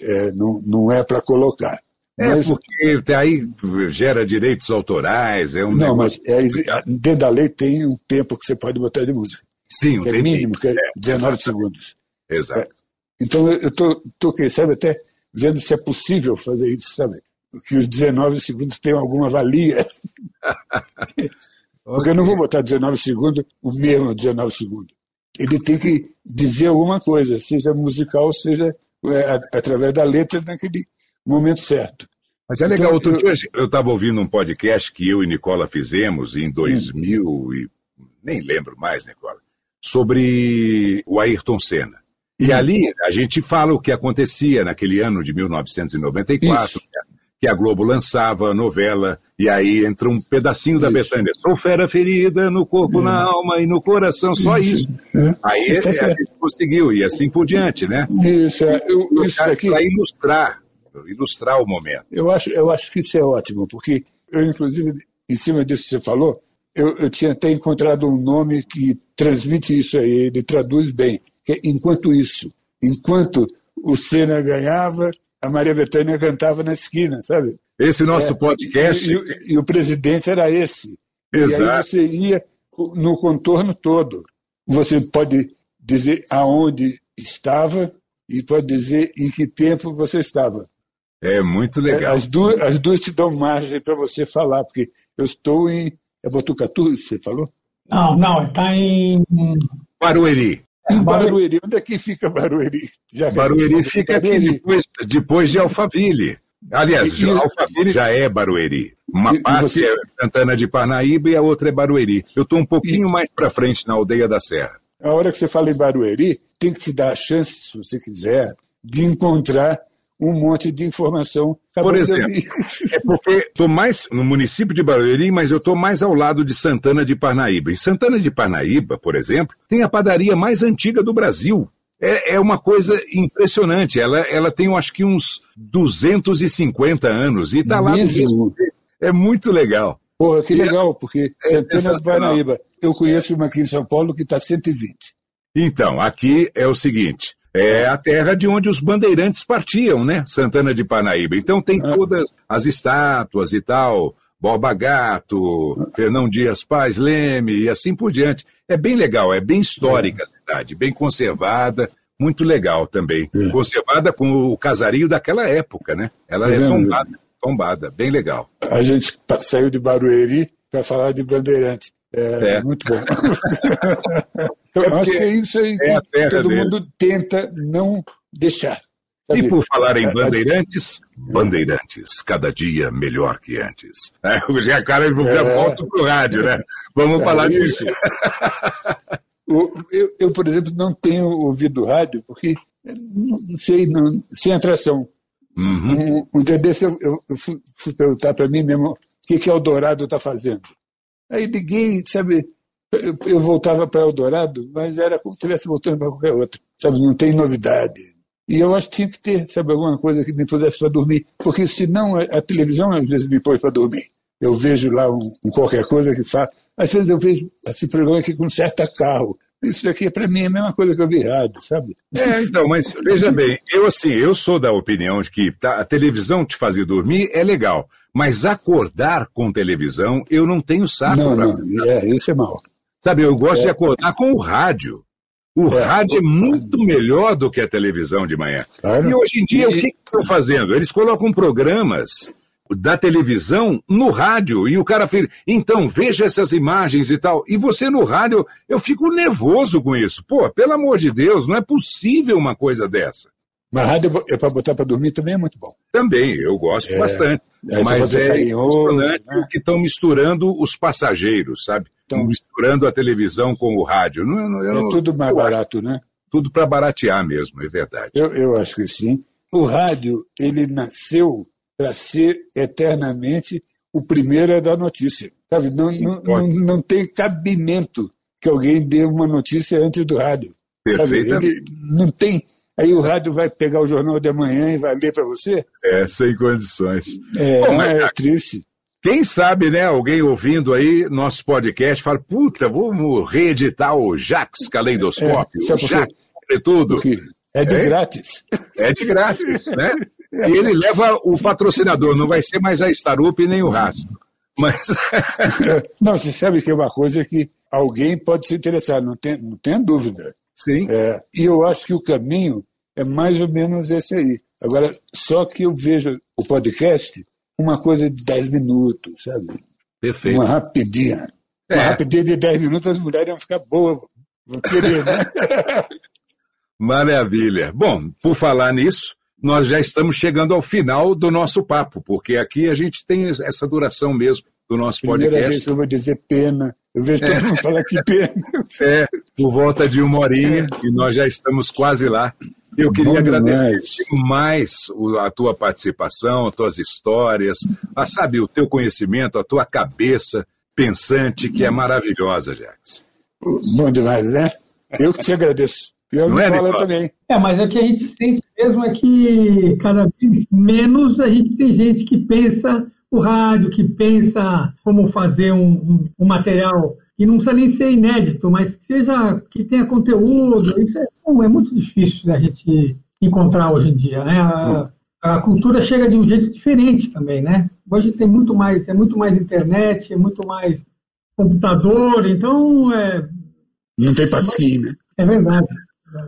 é, não, não é para colocar. É, mas, porque aí gera direitos autorais, é um Não, negócio... mas é, dentro da lei tem um tempo que você pode botar de música. Sim, que é mínimo, que é 19 segundos. Exato. É, então eu estou, quem sabe, até vendo se é possível fazer isso também. Que os 19 segundos tenham alguma valia. Porque eu não vou botar 19 segundos o mesmo 19 segundos. Ele tem que dizer alguma coisa, seja musical, seja é, através da letra naquele momento certo. Mas é legal, então, outro eu... dia eu estava ouvindo um podcast que eu e Nicola fizemos em 2000 hum. e nem lembro mais, Nicola, sobre o Ayrton Senna. E ali a gente fala o que acontecia naquele ano de 1994, Isso. que a Globo lançava a novela, e aí entra um pedacinho da isso. Betânia. Sou fera ferida no corpo, é. na alma e no coração, só isso. isso. É. Aí isso é, a gente conseguiu, e assim por diante, né? Isso, é. Eu, isso daqui... Para ilustrar, ilustrar o momento. Eu acho, eu acho que isso é ótimo, porque eu, inclusive, em cima disso que você falou, eu, eu tinha até encontrado um nome que transmite isso aí, ele traduz bem. Que é, enquanto isso, enquanto o Senna ganhava, a Maria Bethânia cantava na esquina, sabe? Esse nosso é, podcast. E, e, e, o presidente era esse. Exato. E aí você ia no contorno todo. Você pode dizer aonde estava e pode dizer em que tempo você estava. É muito legal. As duas, as duas te dão margem para você falar, porque eu estou em é Botucatu, você falou? Não, não, está em. Barueri. É, Barueri. Onde é que fica Barueri? Já Barueri fica aqui depois, depois de Alphaville. Aliás, e, Alphaville já é Barueri. Uma e, parte você... é Santana de Parnaíba e a outra é Barueri. Eu estou um pouquinho e... mais para frente na aldeia da Serra. A hora que você fala em Barueri, tem que se dar a chance, se você quiser, de encontrar um monte de informação. Por exemplo, é porque estou mais no município de Barueri, mas eu estou mais ao lado de Santana de Parnaíba. Em Santana de Parnaíba, por exemplo, tem a padaria mais antiga do Brasil. É, é uma coisa impressionante. Ela, ela tem, acho que, uns 250 anos e está lá. É muito legal. Porra, que legal, porque é Santana de Parnaíba eu conheço uma aqui em São Paulo que está 120. Então, aqui é o seguinte: é a terra de onde os bandeirantes partiam, né? Santana de Panaíba. Então tem ah. todas as estátuas e tal. Boba Gato, Fernão Dias Paz Leme e assim por diante. É bem legal, é bem histórica a cidade, bem conservada, muito legal também. É. Conservada com o casario daquela época, né? Ela é, é tombada, tombada, bem legal. A gente saiu de Barueri para falar de Bandeirante. É, é. muito bom. então, é acho que é isso aí é que todo mesmo. mundo tenta não deixar. Sabe? E por falar em bandeirantes, bandeirantes, cada dia melhor que antes. É, já cara já é, volta pro rádio, né? Vamos é falar disso. eu, eu, por exemplo, não tenho ouvido rádio porque não sei, não, sem atração. Uhum. Um, um dia desse eu, eu, eu fui, fui perguntar para mim mesmo o que, que Eldorado está fazendo. Aí liguei, sabe, eu, voltava para Eldorado, mas era como se estivesse voltando para qualquer outro. Sabe, não tem novidade. E eu acho que tinha que ter, sabe, alguma coisa que me pudesse para dormir. Porque senão a, a televisão às vezes me põe para dormir. Eu vejo lá um, um, qualquer coisa que faz. Às vezes eu vejo esse programa aqui com certo carro. Isso daqui, para mim, é a mesma coisa que eu vi rádio, sabe? É, então, mas veja bem, eu assim, eu sou da opinião de que tá, a televisão te fazer dormir é legal, mas acordar com televisão, eu não tenho saco. Não, não, é, isso é mal. Sabe, eu gosto é. de acordar com o rádio. O é. rádio é muito melhor do que a televisão de manhã. Claro. E hoje em dia, e... o que estão fazendo? Eles colocam programas da televisão no rádio e o cara fala, então veja essas imagens e tal. E você no rádio, eu fico nervoso com isso. Pô, pelo amor de Deus, não é possível uma coisa dessa. Mas rádio é para botar para dormir também é muito bom. Também, eu gosto é, bastante. É, mas é carinhoso, né? que estão misturando os passageiros, sabe? Estão misturando a televisão com o rádio. Não, não, é tudo mais barato, né? Tudo para baratear mesmo, é verdade. Eu, eu acho que sim. O rádio, ele nasceu para ser eternamente o primeiro a dar notícia. Sabe? Não, não, não, não, tem cabimento que alguém dê uma notícia antes do rádio. Perfeito. Não tem. Aí o rádio vai pegar o jornal de amanhã e vai ler para você? É, sem condições. É, Bom, mas, é triste. Quem sabe, né, alguém ouvindo aí nosso podcast fala, puta, vamos reeditar o Jax Caleidoscópio, é, o Jax é tudo. É de é? grátis. É de grátis, né? E ele leva o patrocinador, não vai ser mais a Starup nem o rastro. Mas... não, você sabe que é uma coisa que alguém pode se interessar, não tem, não tem dúvida. Sim. É, e eu acho que o caminho é mais ou menos esse aí. Agora, só que eu vejo o podcast uma coisa de 10 minutos, sabe? Perfeito. Uma rapidinha. É. Uma rapidinha de 10 minutos, as mulheres vão ficar boas, vão querer, né? Maravilha. Bom, por falar nisso, nós já estamos chegando ao final do nosso papo, porque aqui a gente tem essa duração mesmo do nosso Primeira podcast. Vez eu vou dizer pena. Eu vejo todo mundo falar que pena. É, por volta de uma horinha, e nós já estamos quase lá. Eu queria Bom agradecer mais a tua participação, as tuas histórias, a, sabe, o teu conhecimento, a tua cabeça pensante, que é maravilhosa, Jax. Bom demais, né? Eu que te agradeço. Eu não é, Nicola também. É, mas o que a gente sente mesmo é que cada vez menos a gente tem gente que pensa o rádio, que pensa como fazer um, um, um material e não precisa nem ser inédito, mas que seja que tenha conteúdo. Isso é, bom, é muito difícil da gente encontrar hoje em dia. Né? A, a, cultura chega de um jeito diferente também, né? Hoje tem muito mais, é muito mais internet, é muito mais computador, então é. Não tem pasquinha, né? É verdade.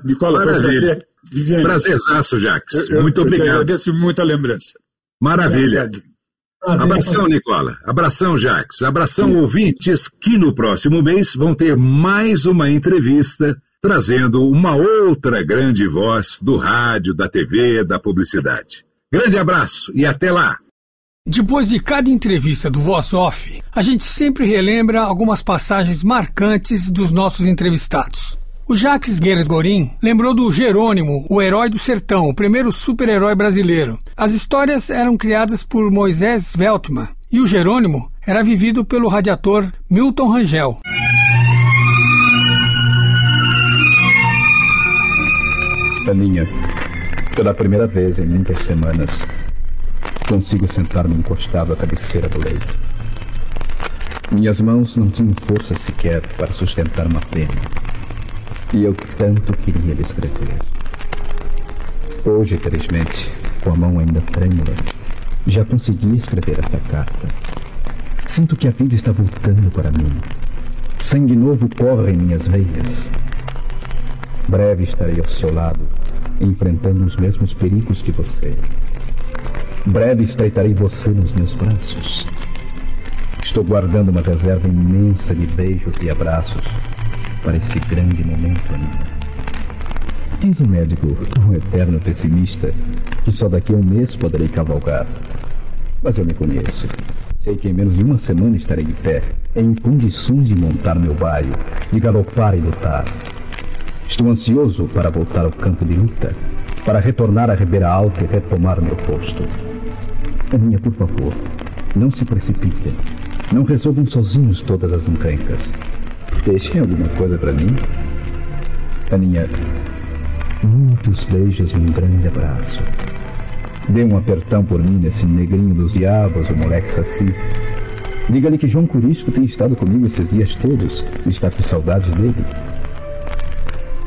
Nicola, foi um prazer. Viviane, Prazerzaço, Jacques. Eu, muito eu obrigado. Eu agradeço muito a lembrança. Maravilha. Abração, Nicola. Abração, Jacques. Abração, Sim. ouvintes, que no próximo mês vão ter mais uma entrevista trazendo uma outra grande voz do rádio, da TV, da publicidade. Grande abraço e até lá! Depois de cada entrevista do Voz Off, a gente sempre relembra algumas passagens marcantes dos nossos entrevistados. O Jacques Guedes Gorim lembrou do Jerônimo, o herói do sertão, o primeiro super-herói brasileiro. As histórias eram criadas por Moisés Veltman e o Jerônimo era vivido pelo radiator Milton Rangel. Aninha, pela primeira vez em muitas semanas, consigo sentar-me encostado à cabeceira do leito. Minhas mãos não tinham força sequer para sustentar uma pena. E eu tanto queria lhe escrever. Hoje, felizmente, com a mão ainda trêmula, já consegui escrever esta carta. Sinto que a vida está voltando para mim. Sangue novo corre em minhas veias. Breve estarei ao seu lado, enfrentando os mesmos perigos que você. Breve estreitarei você nos meus braços. Estou guardando uma reserva imensa de beijos e abraços para esse grande momento, Anina. Diz o médico, um eterno pessimista, que só daqui a um mês poderei cavalgar. Mas eu me conheço. Sei que em menos de uma semana estarei de pé, em condições de montar meu baio, de galopar e lutar. Estou ansioso para voltar ao campo de luta, para retornar à Ribeira Alta e retomar meu posto. Aninha, por favor, não se precipitem. Não resolvam sozinhos todas as encrencas. Deixem alguma coisa para mim. Aninha, muitos beijos e um grande abraço. Dê um apertão por mim nesse negrinho dos diabos, o moleque saci. Diga-lhe que João Curisco tem estado comigo esses dias todos e está com saudade dele.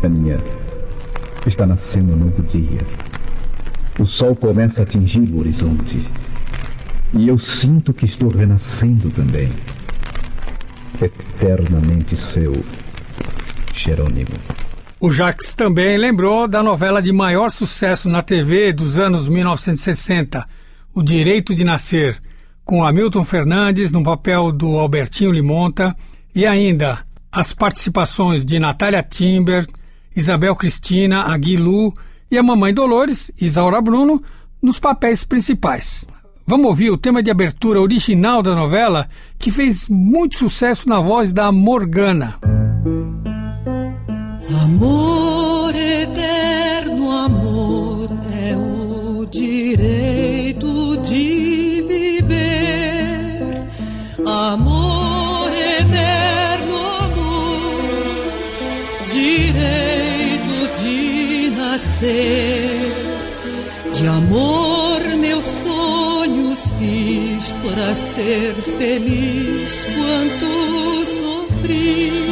Aninha, está nascendo um novo dia. O sol começa a atingir o horizonte. E eu sinto que estou renascendo também. Eternamente seu, Jerônimo. O Jacques também lembrou da novela de maior sucesso na TV dos anos 1960, O Direito de Nascer, com Hamilton Fernandes no papel do Albertinho Limonta e ainda as participações de Natália Timber, Isabel Cristina, Aguilu e a mamãe Dolores, Isaura Bruno, nos papéis principais. Vamos ouvir o tema de abertura original da novela, que fez muito sucesso na voz da Morgana. Amor eterno, amor é o direito de viver. Amor eterno, amor, direito de nascer. Para ser feliz quanto sofri.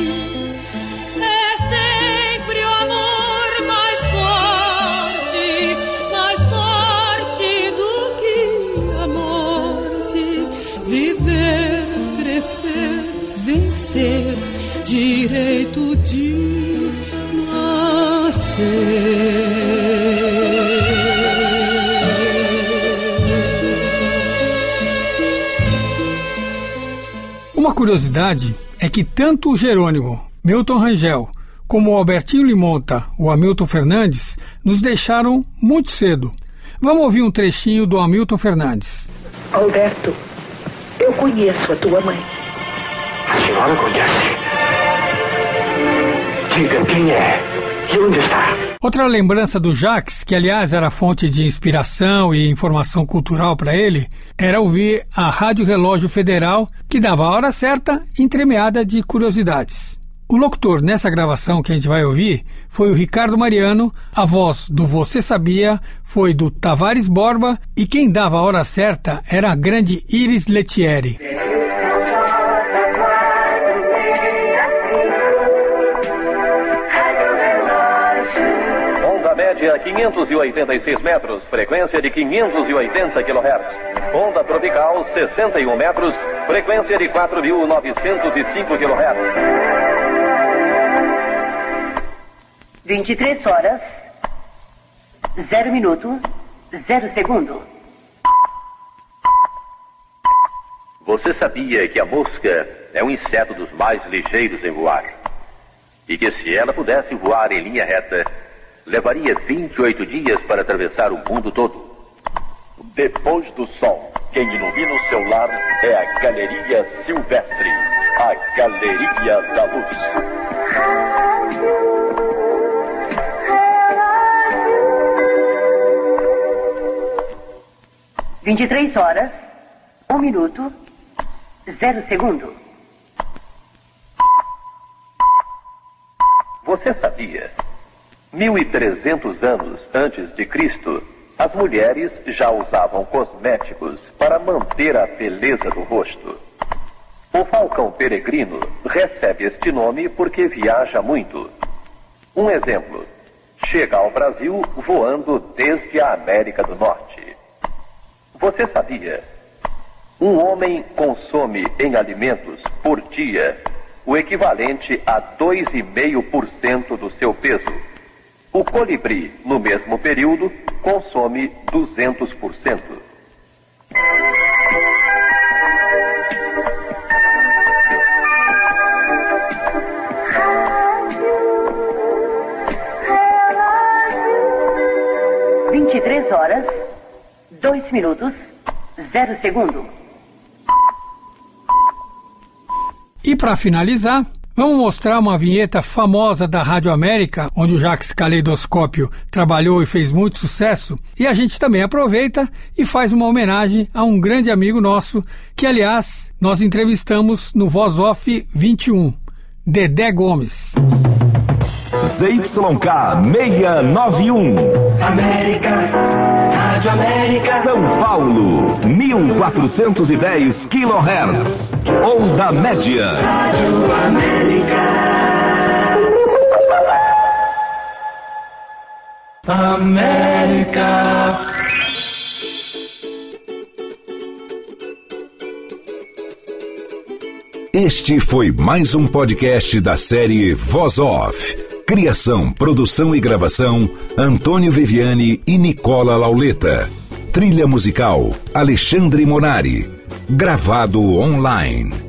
Uma curiosidade é que tanto o Jerônimo, Milton Rangel, como o Albertinho Limonta, o Hamilton Fernandes, nos deixaram muito cedo. Vamos ouvir um trechinho do Hamilton Fernandes. Alberto, eu conheço a tua mãe. A senhora conhece? Diga quem é e onde está. Outra lembrança do Jacques, que aliás era fonte de inspiração e informação cultural para ele, era ouvir a Rádio Relógio Federal, que dava a hora certa, entremeada de curiosidades. O locutor nessa gravação que a gente vai ouvir foi o Ricardo Mariano, a voz do Você Sabia foi do Tavares Borba e quem dava a hora certa era a grande Iris Letieri. Média 586 metros, frequência de 580 kHz. Onda tropical 61 metros, frequência de 4.905 kHz. 23 horas, 0 minuto, 0 segundo. Você sabia que a mosca é um inseto dos mais ligeiros em voar? E que se ela pudesse voar em linha reta, levaria 28 dias para atravessar o mundo todo. Depois do sol, quem ilumina o seu lar é a Galeria Silvestre, a Galeria da Luz. Vinte e três horas, um minuto, zero segundo. Você sabia 1300 anos antes de Cristo, as mulheres já usavam cosméticos para manter a beleza do rosto. O falcão peregrino recebe este nome porque viaja muito. Um exemplo: chega ao Brasil voando desde a América do Norte. Você sabia? Um homem consome em alimentos por dia o equivalente a 2,5% do seu peso. O colibri, no mesmo período, consome 200%. Vinte e três horas, dois minutos, zero segundo. E para finalizar, vamos mostrar uma vinheta famosa da Rádio América, onde o Jacques Caleidoscópio trabalhou e fez muito sucesso, e a gente também aproveita e faz uma homenagem a um grande amigo nosso, que aliás nós entrevistamos no Voz Off 21, Dedé Gomes. ZYK 691. América, Rádio América. São Paulo, 1410 kHz. Onda média. Rádio América. América. Este foi mais um podcast da série Voz Off. Criação, produção e gravação: Antônio Viviane e Nicola Lauleta. Trilha musical: Alexandre Monari. Gravado online.